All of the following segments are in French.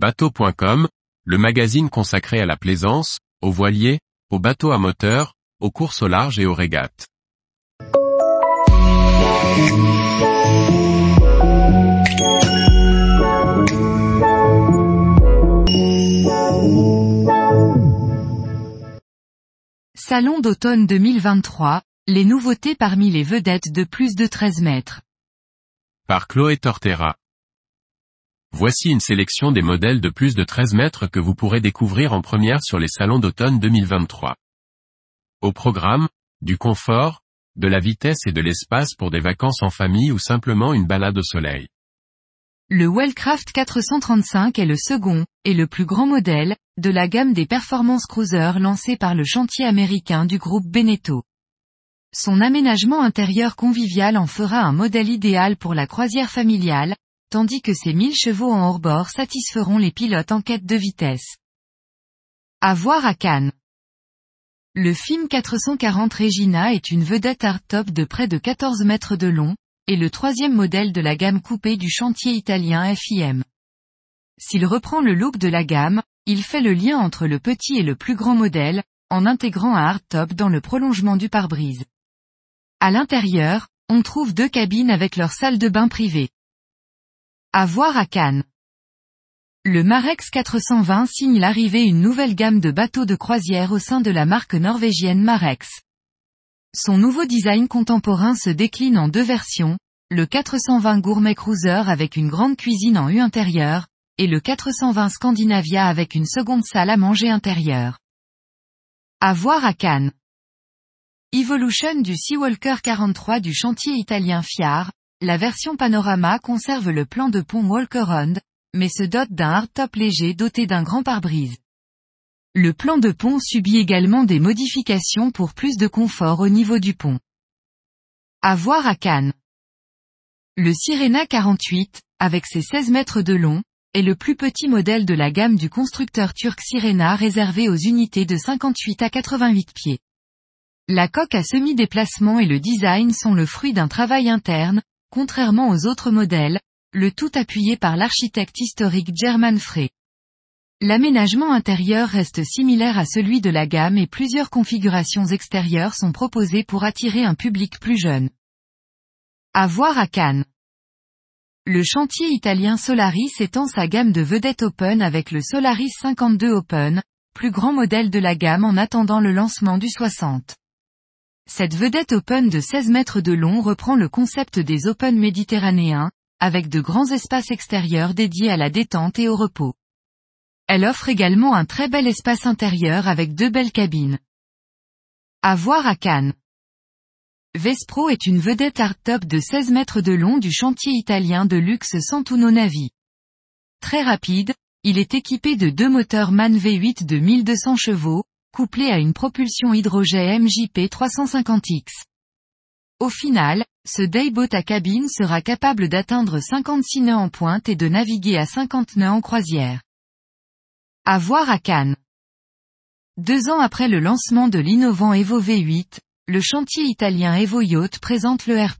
Bateau.com, le magazine consacré à la plaisance, aux voiliers, aux bateaux à moteur, aux courses au large et aux régates. Salon d'automne 2023, les nouveautés parmi les vedettes de plus de 13 mètres. Par Chloé Tortera. Voici une sélection des modèles de plus de 13 mètres que vous pourrez découvrir en première sur les salons d'automne 2023. Au programme, du confort, de la vitesse et de l'espace pour des vacances en famille ou simplement une balade au soleil. Le Wellcraft 435 est le second, et le plus grand modèle, de la gamme des performance cruisers lancée par le chantier américain du groupe Beneteau. Son aménagement intérieur convivial en fera un modèle idéal pour la croisière familiale, tandis que ses 1000 chevaux en hors-bord satisferont les pilotes en quête de vitesse. À voir à Cannes. Le FIM 440 Regina est une vedette hardtop de près de 14 mètres de long, et le troisième modèle de la gamme coupée du chantier italien FIM. S'il reprend le look de la gamme, il fait le lien entre le petit et le plus grand modèle, en intégrant un hardtop dans le prolongement du pare-brise. À l'intérieur, on trouve deux cabines avec leur salle de bain privée. À voir à Cannes. Le Marex 420 signe l'arrivée une nouvelle gamme de bateaux de croisière au sein de la marque norvégienne Marex. Son nouveau design contemporain se décline en deux versions, le 420 Gourmet Cruiser avec une grande cuisine en U intérieure, et le 420 Scandinavia avec une seconde salle à manger intérieure. À voir à Cannes. Evolution du Seawalker 43 du chantier italien Fiar, la version panorama conserve le plan de pont Walker-Round, mais se dote d'un hardtop léger doté d'un grand pare-brise. Le plan de pont subit également des modifications pour plus de confort au niveau du pont. À voir à Cannes. Le Sirena 48, avec ses 16 mètres de long, est le plus petit modèle de la gamme du constructeur turc Sirena réservé aux unités de 58 à 88 pieds. La coque à semi-déplacement et le design sont le fruit d'un travail interne, contrairement aux autres modèles, le tout appuyé par l'architecte historique German Frey. L'aménagement intérieur reste similaire à celui de la gamme et plusieurs configurations extérieures sont proposées pour attirer un public plus jeune. À voir à Cannes. Le chantier italien Solaris étend sa gamme de vedettes Open avec le Solaris 52 Open, plus grand modèle de la gamme en attendant le lancement du 60. Cette vedette open de 16 mètres de long reprend le concept des open méditerranéens, avec de grands espaces extérieurs dédiés à la détente et au repos. Elle offre également un très bel espace intérieur avec deux belles cabines. À voir à Cannes. Vespro est une vedette hardtop de 16 mètres de long du chantier italien de luxe Santuno Navi. Très rapide, il est équipé de deux moteurs MAN V8 de 1200 chevaux, couplé à une propulsion hydrogène MJP 350X. Au final, ce dayboat à cabine sera capable d'atteindre 56 nœuds en pointe et de naviguer à 50 nœuds en croisière. À voir à Cannes. Deux ans après le lancement de l'innovant Evo V8, le chantier italien Evo Yacht présente le R+.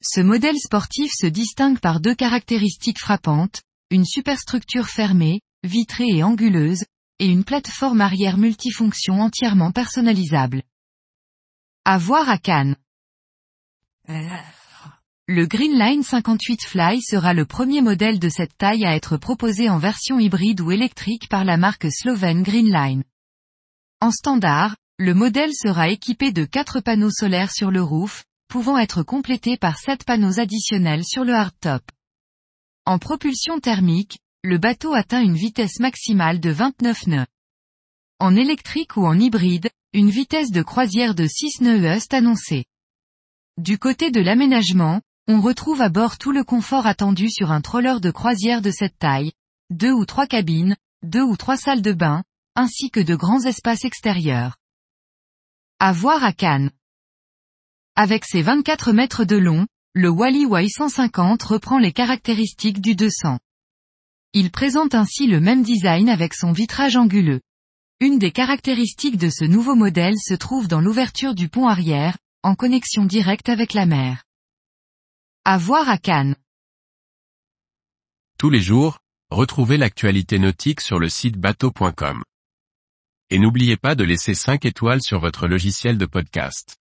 Ce modèle sportif se distingue par deux caractéristiques frappantes, une superstructure fermée, vitrée et anguleuse, et une plateforme arrière multifonction entièrement personnalisable. À voir à Cannes. Le Greenline 58 Fly sera le premier modèle de cette taille à être proposé en version hybride ou électrique par la marque slovène Greenline. En standard, le modèle sera équipé de 4 panneaux solaires sur le roof, pouvant être complétés par 7 panneaux additionnels sur le hardtop. En propulsion thermique, le bateau atteint une vitesse maximale de 29 nœuds. En électrique ou en hybride, une vitesse de croisière de 6 nœuds est annoncée. Du côté de l'aménagement, on retrouve à bord tout le confort attendu sur un troller de croisière de cette taille, deux ou trois cabines, deux ou trois salles de bain, ainsi que de grands espaces extérieurs. À voir à Cannes. Avec ses 24 mètres de long, le Wally Y150 reprend les caractéristiques du 200. Il présente ainsi le même design avec son vitrage anguleux. Une des caractéristiques de ce nouveau modèle se trouve dans l'ouverture du pont arrière, en connexion directe avec la mer. À voir à Cannes. Tous les jours, retrouvez l'actualité nautique sur le site bateau.com. Et n'oubliez pas de laisser 5 étoiles sur votre logiciel de podcast.